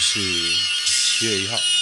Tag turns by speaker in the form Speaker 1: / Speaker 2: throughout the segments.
Speaker 1: 是七月一号。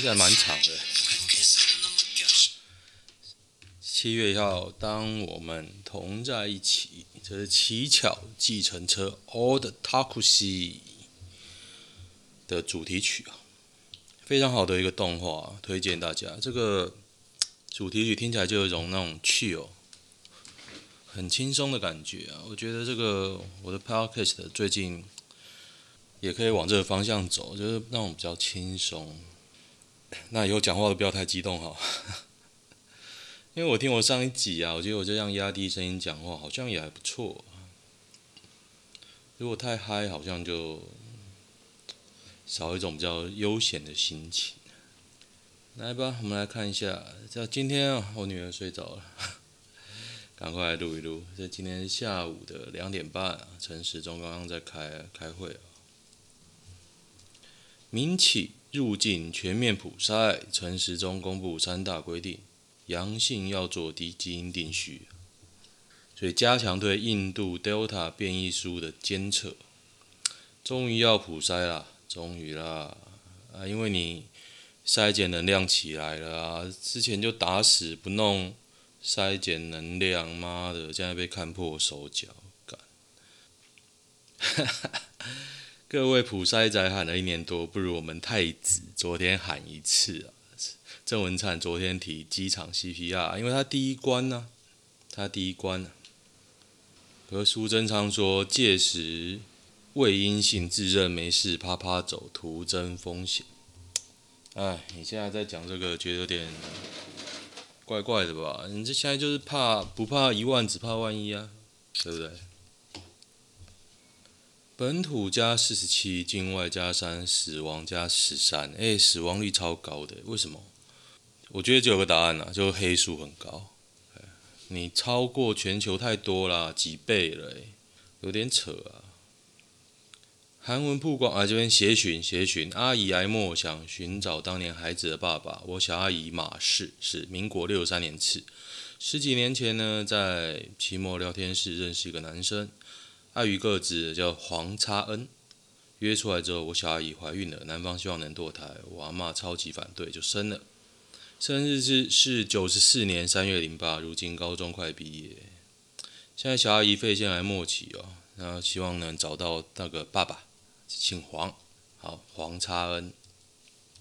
Speaker 1: 其实还蛮长的。七月一号，当我们同在一起，这是乞巧计程车 （Old Taxi 的主题曲啊，非常好的一个动画，推荐大家。这个主题曲听起来就有一种那种趣哦很轻松的感觉啊。我觉得这个我的 podcast 最近也可以往这个方向走，就是那种比较轻松。那以后讲话都不要太激动哈，因为我听我上一集啊，我觉得我这样压低声音讲话好像也还不错。如果太嗨，好像就少一种比较悠闲的心情。来吧，我们来看一下，这今天啊，我女儿睡着了，赶快来录一录。这今天下午的两点半，陈时中刚刚在开开会啊，民企。入境全面普筛，陈时中公布三大规定，阳性要做低基因定序，所以加强对印度 Delta 变异株的监测，终于要普筛啦，终于啦啊！因为你筛检能量起来了啊，之前就打死不弄筛检能量，妈的，现在被看破手脚，干！哈哈。各位普筛仔喊了一年多，不如我们太子昨天喊一次啊！郑文灿昨天提机场 CPR，因为他第一关呢、他第一关、啊。和苏贞昌说，届时未阴性自认没事，趴趴走，徒增风险。哎，你现在在讲这个，觉得有点怪怪的吧？你这现在就是怕不怕一万，只怕万一啊，对不对？本土加四十七，境外加三，死亡加十三。哎，死亡率超高的，为什么？我觉得就有个答案呐，就黑数很高。你超过全球太多啦，几倍了，有点扯啊。韩文曝光啊，这边协寻协寻，阿姨哀莫想寻找当年孩子的爸爸。我小阿姨马氏是民国六十三年次，十几年前呢，在期末聊天室认识一个男生。碍于个子叫黄差恩，约出来之后，我小阿姨怀孕了，男方希望能堕胎，我阿妈超级反对，就生了。生日是是九十四年三月零八，如今高中快毕业，现在小阿姨肺腺癌末期哦，然后希望能找到那个爸爸，姓黄，好黄差恩，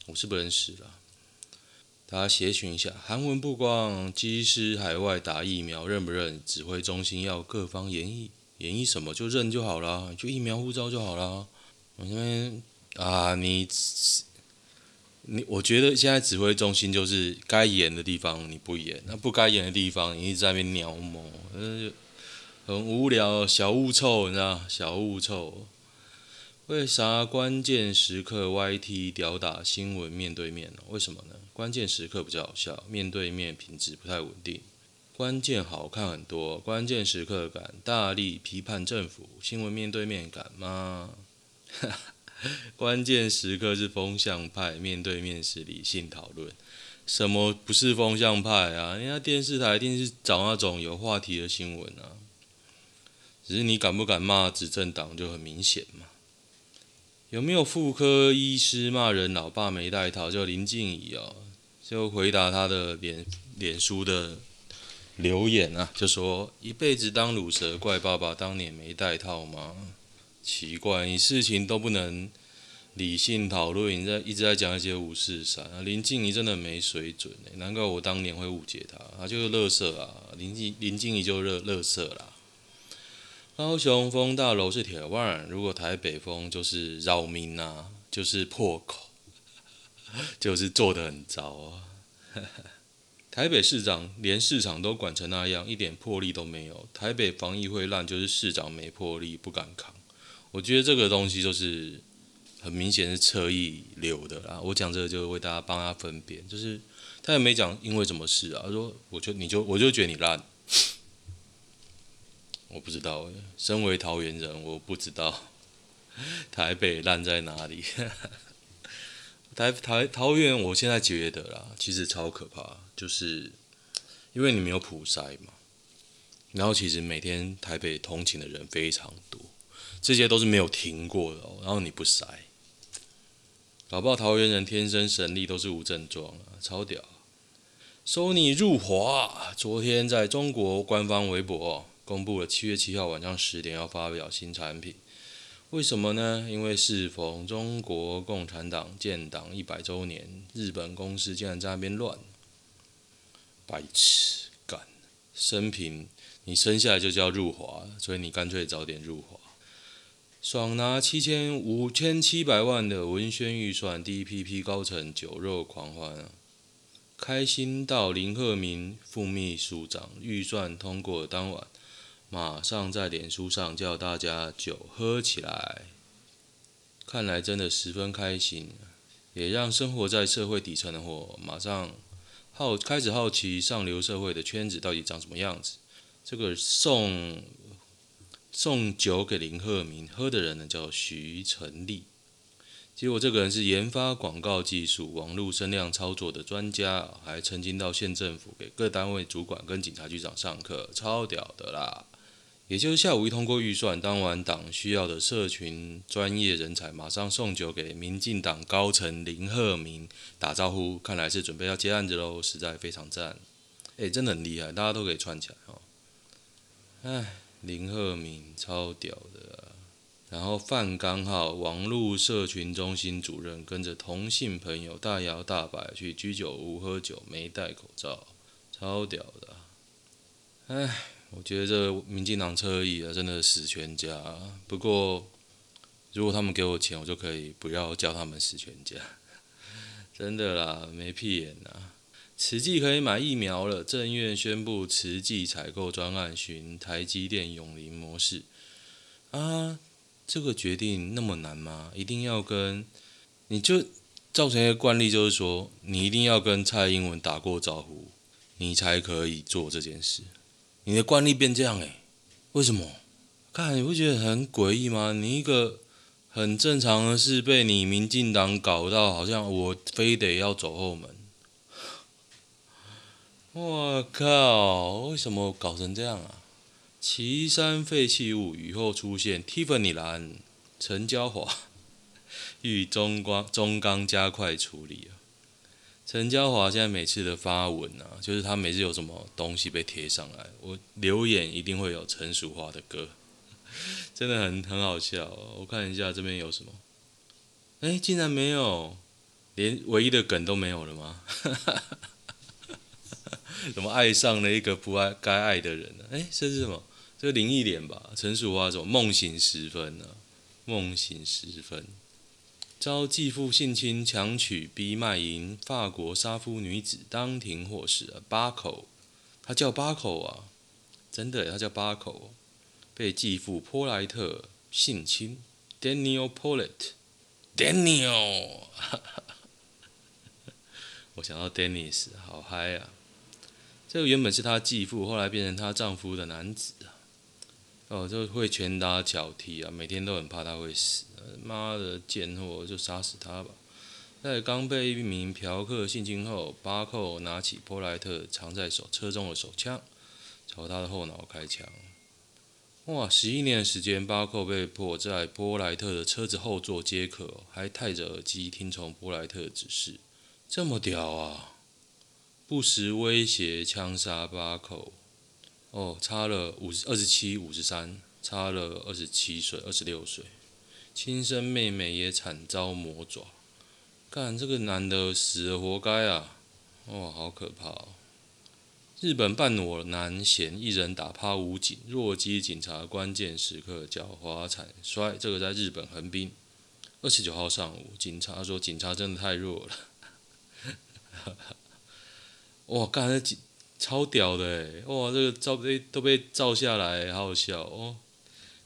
Speaker 1: 我是不认识的，大家协寻一下，韩文曝光，机师海外打疫苗认不认？指挥中心要各方研议。演绎什么就认就好了，就疫苗护照就好了。我这边啊，你你，我觉得现在指挥中心就是该演的地方你不演，那不该演的地方你一直在那边鸟毛，呃，很无聊，小物臭，你知道？小物臭。为啥关键时刻 YT 屌打新闻面对面呢？为什么呢？关键时刻比较好笑，面对面品质不太稳定。关键好看很多，关键时刻敢大力批判政府，新闻面对面敢吗？关键时刻是风向派，面对面是理性讨论。什么不是风向派啊？人家电视台一定是找那种有话题的新闻啊。只是你敢不敢骂执政党就很明显嘛。有没有妇科医师骂人老爸没带套？叫林静怡哦，就回答他的脸脸书的。留言啊，就说一辈子当乳蛇，怪爸爸当年没带套吗？奇怪，你事情都不能理性讨论，你在一直在讲一些五四三啊。林静怡真的没水准哎，难怪我当年会误解他，他就是乐色啊。林静林静怡就乐乐色啦。高雄风大楼是铁腕，如果台北风就是扰民呐、啊，就是破口，就是做得很糟啊。台北市长连市场都管成那样，一点魄力都没有。台北防疫会烂，就是市长没魄力，不敢扛。我觉得这个东西就是很明显是侧翼流的啦。我讲这个就为大家帮他分辨，就是他也没讲因为什么事啊。他说我就你就我就觉得你烂，我不知道。身为桃园人，我不知道 台北烂在哪里。台台桃园，我现在觉得啦，其实超可怕，就是因为你没有普筛嘛，然后其实每天台北通勤的人非常多，这些都是没有停过的哦。然后你不筛，搞不好桃园人天生神力都是无症状啊，超屌。收你入华，昨天在中国官方微博公布了七月七号晚上十点要发表新产品。为什么呢？因为适逢中国共产党建党一百周年，日本公司竟然在那边乱，白痴干！生平你生下来就叫入华，所以你干脆早点入华，爽拿七千五千七百万的文宣预算，第一批批高层酒肉狂欢啊！开心到林鹤明副秘书长预算通过当晚。马上在脸书上叫大家酒喝起来，看来真的十分开心，也让生活在社会底层的我马上好开始好奇上流社会的圈子到底长什么样子。这个送送酒给林鹤鸣喝的人呢，叫徐成立，结果这个人是研发广告技术、网络声量操作的专家，还曾经到县政府给各单位主管跟警察局长上课，超屌的啦！也就是下午一通过预算，当晚党需要的社群专业人才马上送酒给民进党高层林鹤明打招呼，看来是准备要接案子喽，实在非常赞。哎，真的很厉害，大家都可以串起来哦。哎，林鹤明超屌的。然后范刚浩网络社群中心主任跟着同性朋友大摇大摆去居酒屋喝酒，没戴口罩，超屌的啊。哎。我觉得这民进党侧翼啊，真的死全家。不过，如果他们给我钱，我就可以不要叫他们死全家。真的啦，没屁眼呐！慈济可以买疫苗了，政院宣布慈济采购专案寻台积电永林模式。啊，这个决定那么难吗？一定要跟你就造成一个惯例，就是说你一定要跟蔡英文打过招呼，你才可以做这件事。你的惯例变这样诶、欸，为什么？看你不觉得很诡异吗？你一个很正常的事，被你民进党搞到好像我非得要走后门。我靠！为什么搞成这样啊？旗山废弃物雨后出现，Tiffany 蓝、陈椒华，欲中光中钢加快处理。陈椒华现在每次的发文啊，就是他每次有什么东西被贴上来，我留言一定会有陈淑樺的歌，真的很很好笑哦。我看一下这边有什么，哎，竟然没有，连唯一的梗都没有了吗？怎么爱上了一个不爱该爱的人呢？哎，这是什么？这个林忆莲吧？陈淑樺什么？梦醒时分呢？梦醒时分。遭继父性侵强娶逼卖淫，法国杀夫女子当庭获释啊！巴口，他叫巴口啊，真的，他叫巴口，被继父波莱特性侵。Daniel Pollitt，Daniel，我想到 Dennis，好嗨啊！这个原本是他继父，后来变成她丈夫的男子。哦，就会拳打脚踢啊，每天都很怕他会死。妈的贱货，就杀死他吧！在刚被一名嫖客性侵后，巴寇拿起波莱特藏在手车中的手枪，朝他的后脑开枪。哇！十一年的时间，巴寇被迫在波莱特的车子后座接客，还戴着耳机听从波莱特的指示，这么屌啊！不时威胁枪杀巴寇。哦，差了五十二十七五十三，差了二十七岁，二十六岁。亲生妹妹也惨遭魔爪。干，这个男的死活该啊！哇，好可怕哦！日本半裸男嫌一人打趴武警，弱鸡警察关键时刻狡猾惨摔。这个在日本横滨，二十九号上午，警察说警察真的太弱了。哇，干，这警超屌的！哇，这个照被都被照下来，好好笑哦。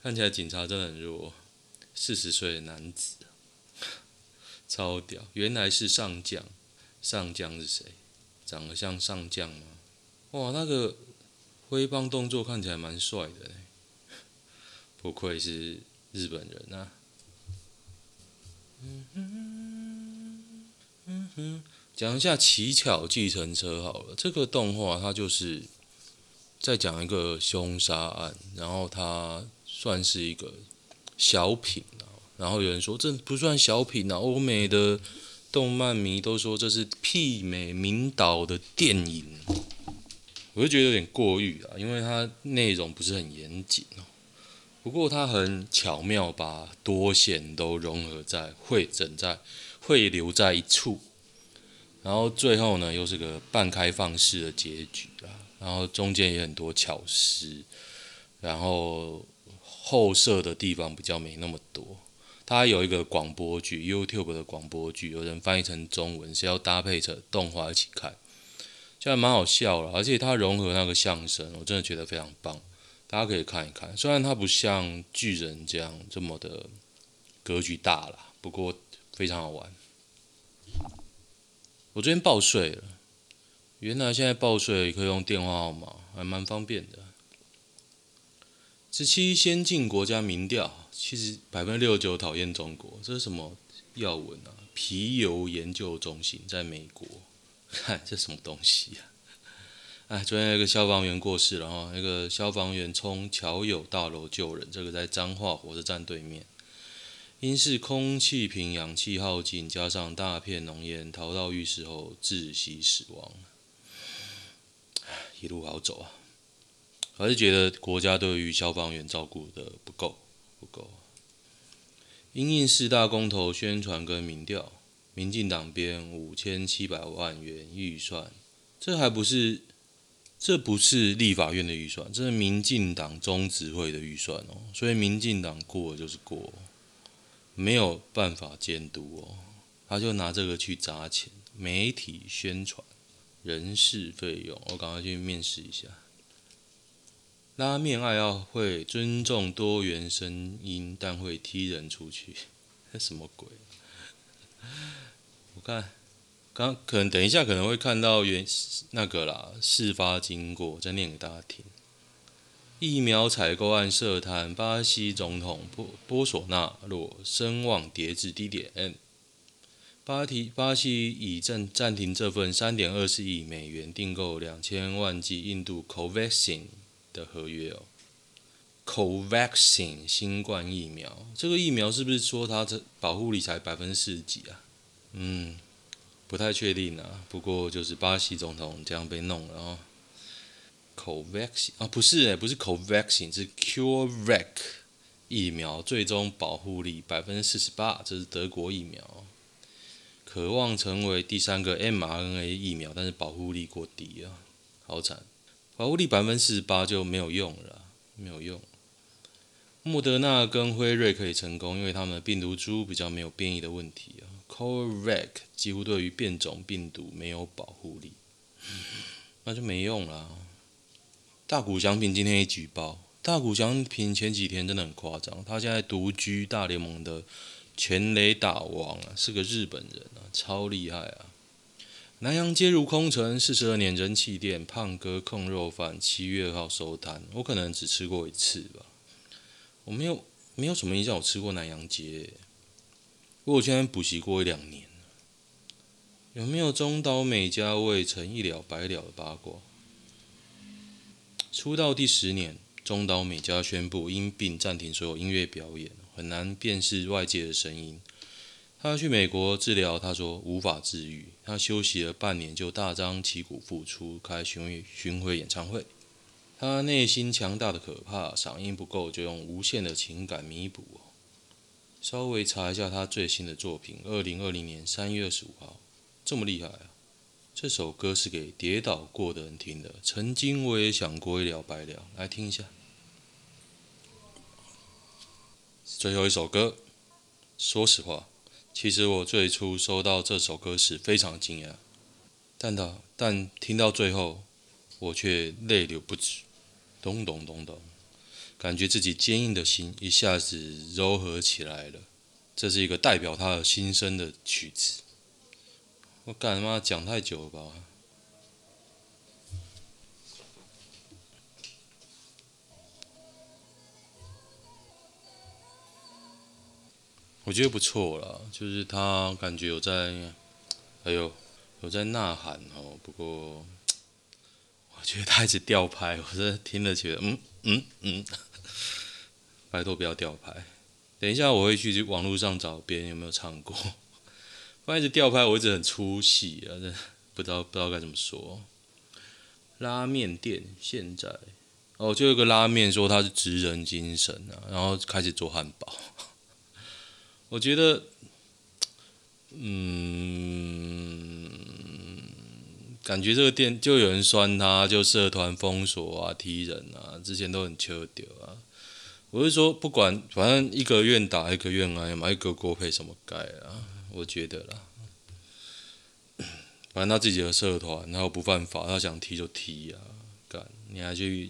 Speaker 1: 看起来警察真的很弱。四十岁的男子，超屌！原来是上将，上将是谁？长得像上将吗？哇，那个挥棒动作看起来蛮帅的，不愧是日本人啊！嗯哼，嗯哼，讲一下《奇巧计程车》好了，这个动画它就是在讲一个凶杀案，然后它算是一个小品。然后有人说这不算小品啊，欧美的动漫迷都说这是媲美名导的电影。我就觉得有点过誉啊，因为它内容不是很严谨哦。不过它很巧妙把多线都融合在汇整在汇流在一处，然后最后呢又是个半开放式的结局啊，然后中间也很多巧思，然后后设的地方比较没那么多。它有一个广播剧，YouTube 的广播剧，有人翻译成中文是要搭配着动画一起看。这还蛮好笑了，而且它融合那个相声，我真的觉得非常棒，大家可以看一看。虽然它不像巨人这样这么的格局大了，不过非常好玩。我昨天报税了，原来现在报税可以用电话号码，还蛮方便的。十七先进国家民调，其实百分之六十九讨厌中国，这是什么要闻啊？皮尤研究中心在美国。看这什么东西呀、啊？哎，昨天有一个消防员过世了哈，那个消防员冲桥友大楼救人，这个在彰化火车站对面，因是空气瓶氧气耗尽，加上大片浓烟，逃到浴室后窒息死亡。一路好走啊，还是觉得国家对于消防员照顾的不够，不够。因应四大公投宣传跟民调。民进党编五千七百万元预算，这还不是，这不是立法院的预算，这是民进党中执会的预算哦。所以民进党过就是过，没有办法监督哦。他就拿这个去砸钱，媒体宣传、人事费用，我赶快去面试一下。拉面爱好会尊重多元声音，但会踢人出去，这什么鬼？我看，刚可能等一下可能会看到原那个啦，事发经过，再念给大家听。疫苗采购案涉贪，巴西总统波波索纳洛声望跌至低点。巴提巴西已暂暂停这份三点二四亿美元订购两千万剂印度 Covaxin 的合约哦。Covaxin 新冠疫苗，这个疫苗是不是说它的保护力才百分之四十几啊？嗯，不太确定啊。不过就是巴西总统这样被弄了啊。Covaxin 啊，不是诶，不是 Covaxin，是 CureVac 疫苗，最终保护力百分之四十八，这是德国疫苗，渴望成为第三个 mRNA 疫苗，但是保护力过低啊，好惨，保护力百分之四十八就没有用了，没有用。莫德纳跟辉瑞可以成功，因为他们的病毒株比较没有变异的问题啊。CureVac 几乎对于变种病毒没有保护力，那就没用了。大谷翔平今天一举报，大谷翔平前几天真的很夸张，他现在独居大联盟的全垒打王啊，是个日本人啊，超厉害啊！南洋街如空城，四十二年人气店胖哥控肉饭七月二号收摊，我可能只吃过一次吧，我没有没有什么印象，我吃过南洋街。不过我现在补习过一两年，有没有中岛美嘉未曾一了百了的八卦？出道第十年，中岛美嘉宣布因病暂停所有音乐表演，很难辨识外界的声音。他去美国治疗，他说无法治愈。他休息了半年，就大张旗鼓复出，开巡回巡回演唱会。他内心强大的可怕，嗓音不够，就用无限的情感弥补。稍微查一下他最新的作品，二零二零年三月二十五号，这么厉害啊！这首歌是给跌倒过的人听的。曾经我也想过一了百了，来听一下。最后一首歌，说实话，其实我最初收到这首歌时非常惊讶，但到但听到最后，我却泪流不止，咚咚咚咚，感觉自己坚硬的心一下子柔和起来了。这是一个代表他的心声的曲子。我干他妈讲太久了吧？我觉得不错啦，就是他感觉有在，哎呦有在呐喊哦。不过我觉得他一直吊拍，我是听了觉得嗯嗯嗯，拜托不要吊拍。等一下我会去网络上找别人有没有唱过。不然一直吊拍，我一直很出戏啊！这不知道不知道该怎么说。拉面店现在哦，就有个拉面说他是职人精神啊，然后开始做汉堡。我觉得，嗯，感觉这个店就有人酸他，就社团封锁啊、踢人啊，之前都很秋丢啊。我是说，不管反正一个愿打一个愿挨嘛，一个锅配什么盖啊？我觉得啦，反正他自己的社团，然后不犯法，他想踢就踢呀，干，你还去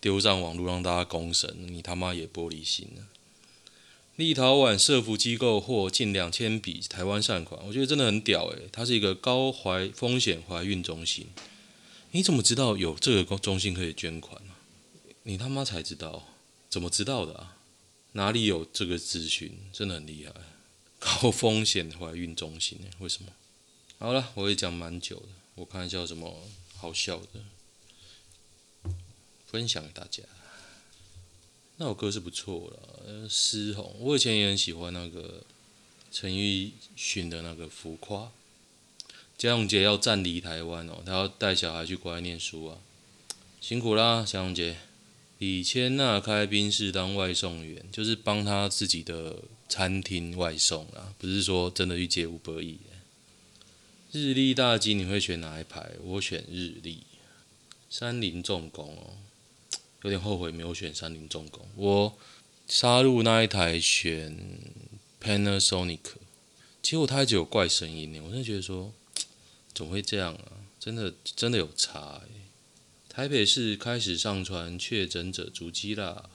Speaker 1: 丢上网络让大家公审，你他妈也玻璃心啊！立陶宛社福机构获近两千笔台湾善款，我觉得真的很屌诶，它是一个高怀风险怀孕中心，你怎么知道有这个中心可以捐款呢？你他妈才知道，怎么知道的啊？哪里有这个资讯？真的很厉害。高风险怀孕中心呢？为什么？好了，我也讲蛮久的，我看一下有什么好笑的，分享给大家。那首歌是不错了，失红，我以前也很喜欢那个陈奕迅的那个《浮夸》。江永杰要暂离台湾哦，他要带小孩去国外念书啊，辛苦啦，江永杰。李千娜开宾士当外送员，就是帮他自己的。餐厅外送啊，不是说真的去接 Uber Eats。日立大机你会选哪一排？我选日立。三菱重工哦，有点后悔没有选三菱重工。我杀入那一台选 Panasonic，结果它一直有怪声音呢。我真的觉得说，怎么会这样啊？真的真的有差哎。台北市开始上传确诊者足迹啦。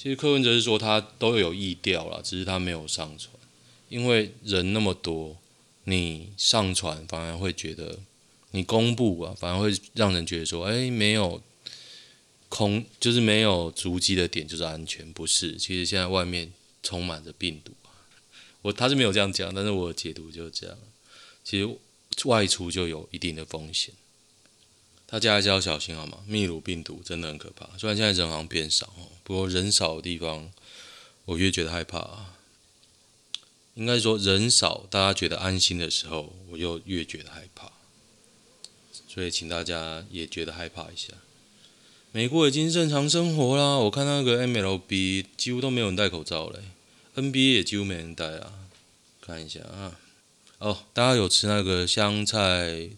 Speaker 1: 其实柯文哲是说他都有意调了，只是他没有上传，因为人那么多，你上传反而会觉得你公布啊，反而会让人觉得说，哎，没有空，就是没有足迹的点就是安全，不是？其实现在外面充满着病毒，我他是没有这样讲，但是我解读就是这样。其实外出就有一定的风险。大家还是要小心好吗？秘鲁病毒真的很可怕。虽然现在人好像变少哦，不过人少的地方，我越觉得害怕。应该说人少，大家觉得安心的时候，我又越觉得害怕。所以请大家也觉得害怕一下。美国已经正常生活啦，我看那个 MLB 几乎都没有人戴口罩嘞，NBA 也几乎没人戴啊。看一下啊，哦，大家有吃那个香菜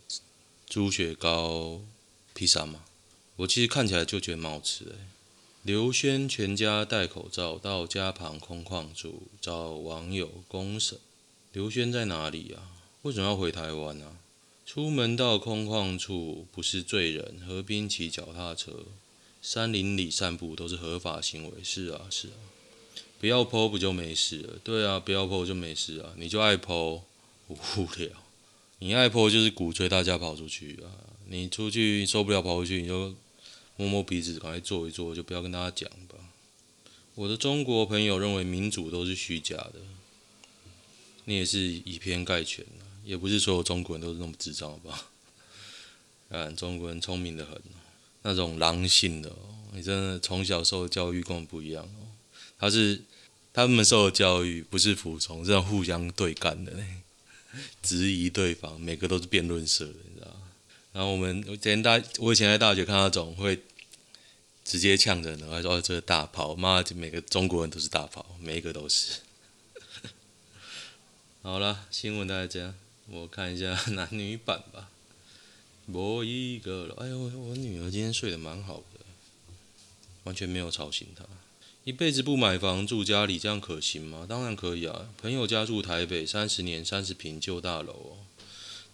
Speaker 1: 猪血糕？披萨嘛，我其实看起来就觉得蛮好吃的。刘轩全家戴口罩到家旁空旷处找网友公审。刘轩在哪里啊？为什么要回台湾啊？出门到空旷处不是罪人，河边骑脚踏车、山林里散步都是合法行为。是啊，是啊，不要 po 不就没事了？对啊，不要 po 就没事啊。你就爱 po，无聊。你爱 po 就是鼓吹大家跑出去啊。你出去受不了跑回去，你就摸摸鼻子，赶快坐一坐，就不要跟大家讲吧。我的中国朋友认为民主都是虚假的，你也是以偏概全，也不是所有中国人都是那么智障吧？看中国人聪明的很，那种狼性的哦，你真的从小受的教育跟我不一样哦。他是他们受的教育不是服从，是互相对干的，质疑对方，每个都是辩论社的。然后我们以前大，我以前在大学看那种会直接呛人的，还说这是大炮，妈的，每个中国人都是大炮，每一个都是。好了，新闻大家，我看一下男女版吧。我一个了，哎呦，我女儿今天睡得蛮好的，完全没有吵醒她。一辈子不买房住家里，这样可行吗？当然可以啊。朋友家住台北，三十年，三十平旧大楼哦，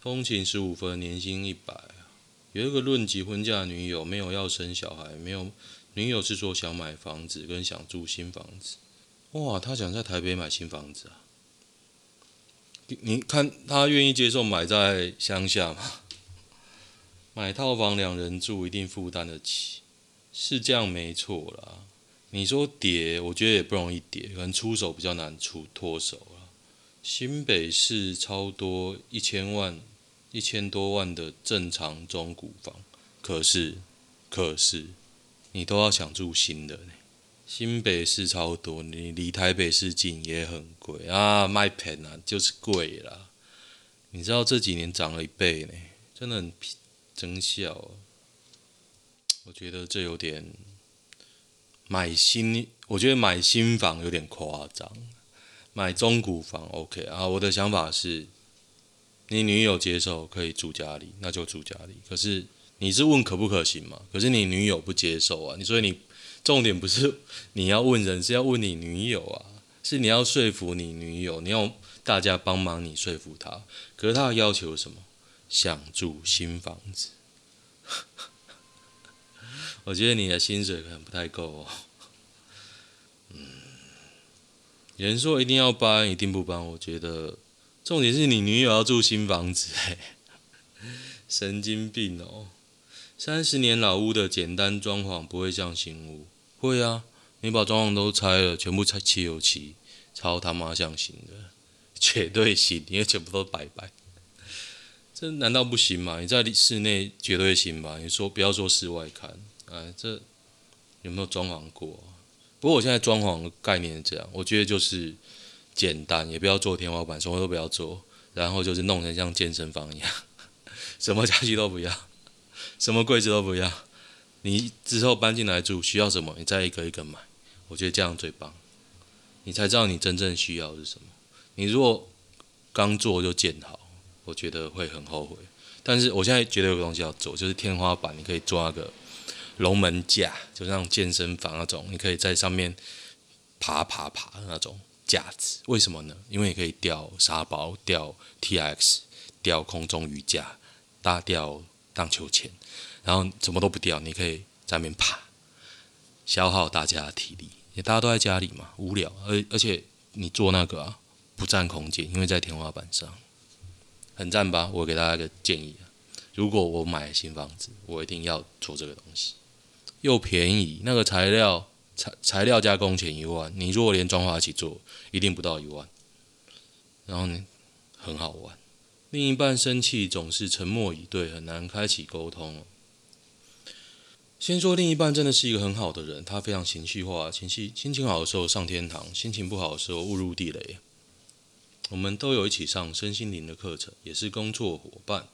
Speaker 1: 通勤十五分，年薪一百。有一个论及婚嫁女友，没有要生小孩，没有女友是说想买房子跟想住新房子。哇，他想在台北买新房子啊？你看他愿意接受买在乡下吗？买套房两人住一定负担得起，是这样没错啦。你说跌，我觉得也不容易跌，可能出手比较难出脱手了。新北市超多一千万、一千多万的正常中古房，可是可是你都要想住新的呢。新北市超多，你离台北市近也很贵啊，卖便啊就是贵啦。你知道这几年涨了一倍呢，真的很真笑。我觉得这有点买新，我觉得买新房有点夸张，买中古房 OK 啊。我的想法是，你女友接受可以住家里，那就住家里。可是你是问可不可行嘛？可是你女友不接受啊，你所以你。重点不是 你要问人，是要问你女友啊，是你要说服你女友，你要大家帮忙你说服她。可是她的要求什么？想住新房子。我觉得你的薪水可能不太够哦。嗯，有人说一定要搬，一定不搬。我觉得重点是你女友要住新房子，欸，神经病哦。三十年老屋的简单装潢不会像新屋。会啊，你把装潢都拆了，全部拆漆油漆，超他妈像新的，绝对行，因为全部都白白。这难道不行吗？你在室内绝对行吧？你说不要说室外看，哎，这有没有装潢过啊？不过我现在装潢的概念是这样，我觉得就是简单，也不要做天花板，什么都不要做，然后就是弄成像健身房一样，什么家具都不要，什么柜子都不要。你之后搬进来住，需要什么，你再一个一个买。我觉得这样最棒，你才知道你真正需要是什么。你如果刚做就建好，我觉得会很后悔。但是我现在觉得有个东西要做，就是天花板，你可以做那个龙门架，就像健身房那种，你可以在上面爬爬爬的那种架子。为什么呢？因为你可以吊沙包、吊 TX、吊空中瑜伽、大吊荡秋千。然后什么都不掉，你可以在那边爬，消耗大家的体力。也大家都在家里嘛，无聊，而而且你做那个，不占空间，因为在天花板上，很赞吧？我给大家一个建议啊，如果我买新房子，我一定要做这个东西，又便宜，那个材料材材料加工钱一万，你如果连装潢一起做，一定不到一万。然后呢，很好玩，另一半生气总是沉默以对，很难开启沟通。先说另一半真的是一个很好的人，他非常情绪化，情绪心情好的时候上天堂，心情不好的时候误入地雷。我们都有一起上身心灵的课程，也是工作伙伴。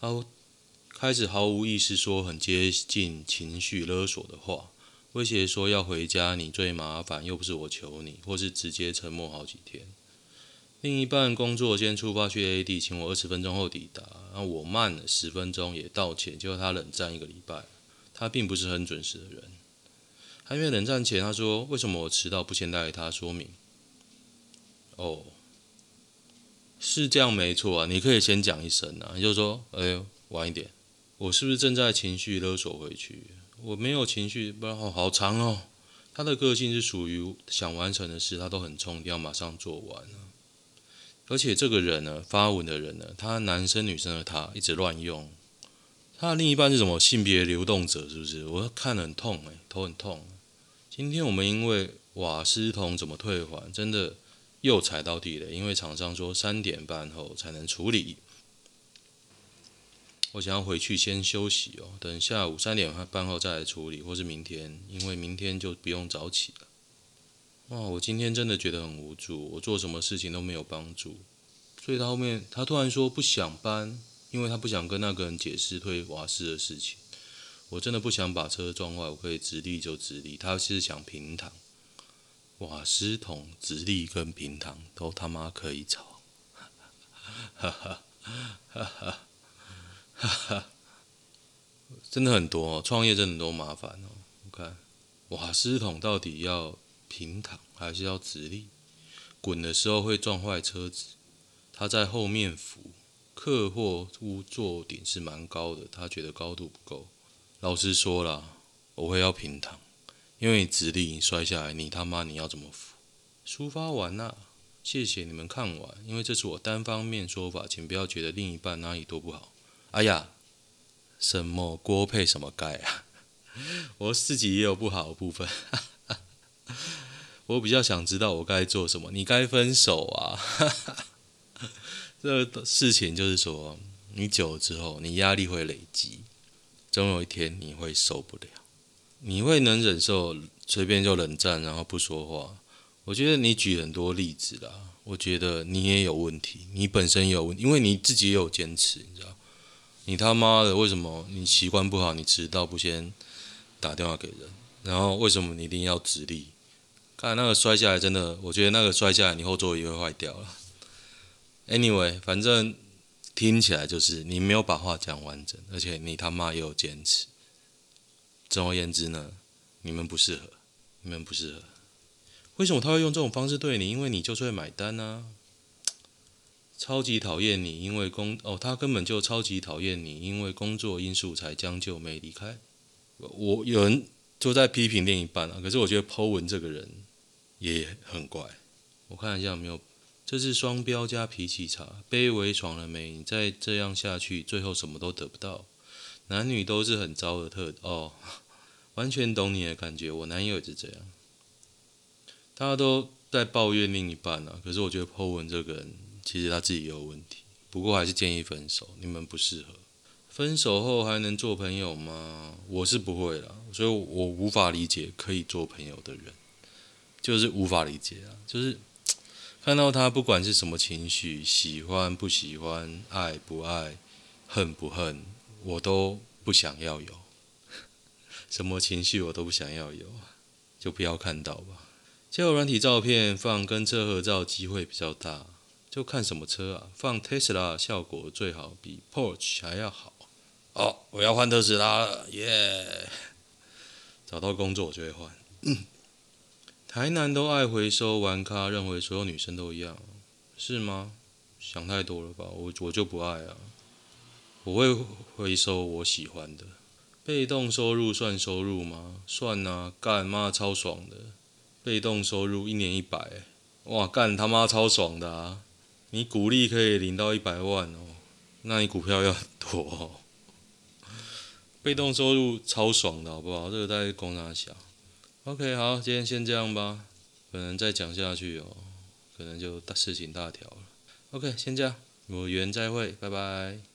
Speaker 1: 他开始毫无意识说很接近情绪勒索的话，威胁说要回家，你最麻烦，又不是我求你，或是直接沉默好几天。另一半工作先出发去 A 地，请我二十分钟后抵达，然后我慢了十分钟也道歉，结果他冷战一个礼拜。他并不是很准时的人，还因为冷战前他说：“为什么我迟到不先带给他说明？”哦，是这样没错啊，你可以先讲一声啊，你就说：“哎呦，晚一点，我是不是正在情绪勒索回去？我没有情绪，不然好好长哦。”他的个性是属于想完成的事，他都很冲，要马上做完。而且这个人呢，发文的人呢，他男生女生的他一直乱用。他的另一半是什么性别流动者？是不是？我看得很痛诶，头很痛。今天我们因为瓦斯桶怎么退还，真的又踩到地雷，因为厂商说三点半后才能处理。我想要回去先休息哦，等下午三点半后再来处理，或是明天，因为明天就不用早起了。哇，我今天真的觉得很无助，我做什么事情都没有帮助。所以他后面他突然说不想搬。因为他不想跟那个人解释退瓦斯的事情，我真的不想把车撞坏，我可以直立就直立。他其实想平躺，瓦斯桶直立跟平躺都他妈可以吵。哈哈哈哈哈哈哈，真的很多哦，创业真的多麻烦哦。我看瓦斯桶到底要平躺还是要直立？滚的时候会撞坏车子，他在后面扶。客货屋坐顶是蛮高的，他觉得高度不够。老实说了，我会要平躺，因为直立你摔下来，你他妈你要怎么扶？抒发完啦，谢谢你们看完，因为这是我单方面说法，请不要觉得另一半哪里都不好。哎呀，什么锅配什么盖啊？我自己也有不好的部分。我比较想知道我该做什么，你该分手啊。这个事情就是说，你久了之后，你压力会累积，总有一天你会受不了。你会能忍受随便就冷战，然后不说话？我觉得你举很多例子啦，我觉得你也有问题，你本身有问题，因为你自己也有坚持，你知道？你他妈的为什么你习惯不好，你迟到不先打电话给人？然后为什么你一定要直立？看那个摔下来，真的，我觉得那个摔下来，你后座也会坏掉了。Anyway，反正听起来就是你没有把话讲完整，而且你他妈也有坚持。总而言之呢，你们不适合，你们不适合。为什么他会用这种方式对你？因为你就是会买单、啊。超级讨厌你，因为工哦，他根本就超级讨厌你，因为工作因素才将就没离开。我有人就在批评另一半啊，可是我觉得 Po 文这个人也很怪。我看一下有没有。这是双标加脾气差，卑微闯了没？你再这样下去，最后什么都得不到。男女都是很糟的特哦，完全懂你的感觉。我男友也是这样，大家都在抱怨另一半啊。可是我觉得 Po 文这个人，其实他自己也有问题。不过还是建议分手，你们不适合。分手后还能做朋友吗？我是不会了，所以我无法理解可以做朋友的人，就是无法理解啊，就是。看到他不管是什么情绪，喜欢不喜欢，爱不爱，恨不恨，我都不想要有。什么情绪我都不想要有，就不要看到吧。交友软体照片放跟车合照机会比较大，就看什么车啊？放 Tesla 效果最好，比 Porsche 还要好。哦，我要换特斯拉了，耶！找到工作我就会换。台南都爱回收玩咖，认为所有女生都一样，是吗？想太多了吧，我我就不爱啊，我会回收我喜欢的。被动收入算收入吗？算啊，干妈超爽的，被动收入一年一百，哇，干他妈超爽的啊！你股利可以领到一百万哦，那你股票要多哦。被动收入超爽的好不好？这个在工厂小。OK，好，今天先这样吧。可能再讲下去哦，可能就大事情大条了。OK，先这样，有缘再会，拜拜。